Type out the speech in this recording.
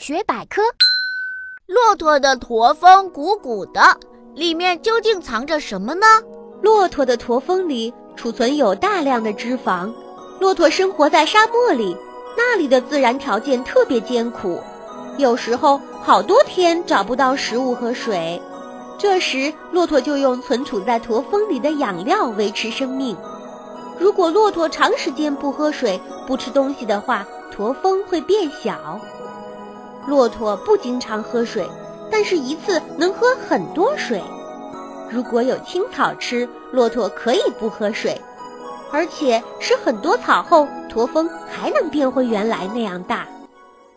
大学百科：骆驼的驼峰鼓鼓的，里面究竟藏着什么呢？骆驼的驼峰里储存有大量的脂肪。骆驼生活在沙漠里，那里的自然条件特别艰苦，有时候好多天找不到食物和水。这时，骆驼就用存储在驼峰里的养料维持生命。如果骆驼长时间不喝水、不吃东西的话，驼峰会变小。骆驼不经常喝水，但是一次能喝很多水。如果有青草吃，骆驼可以不喝水。而且吃很多草后，驼峰还能变回原来那样大。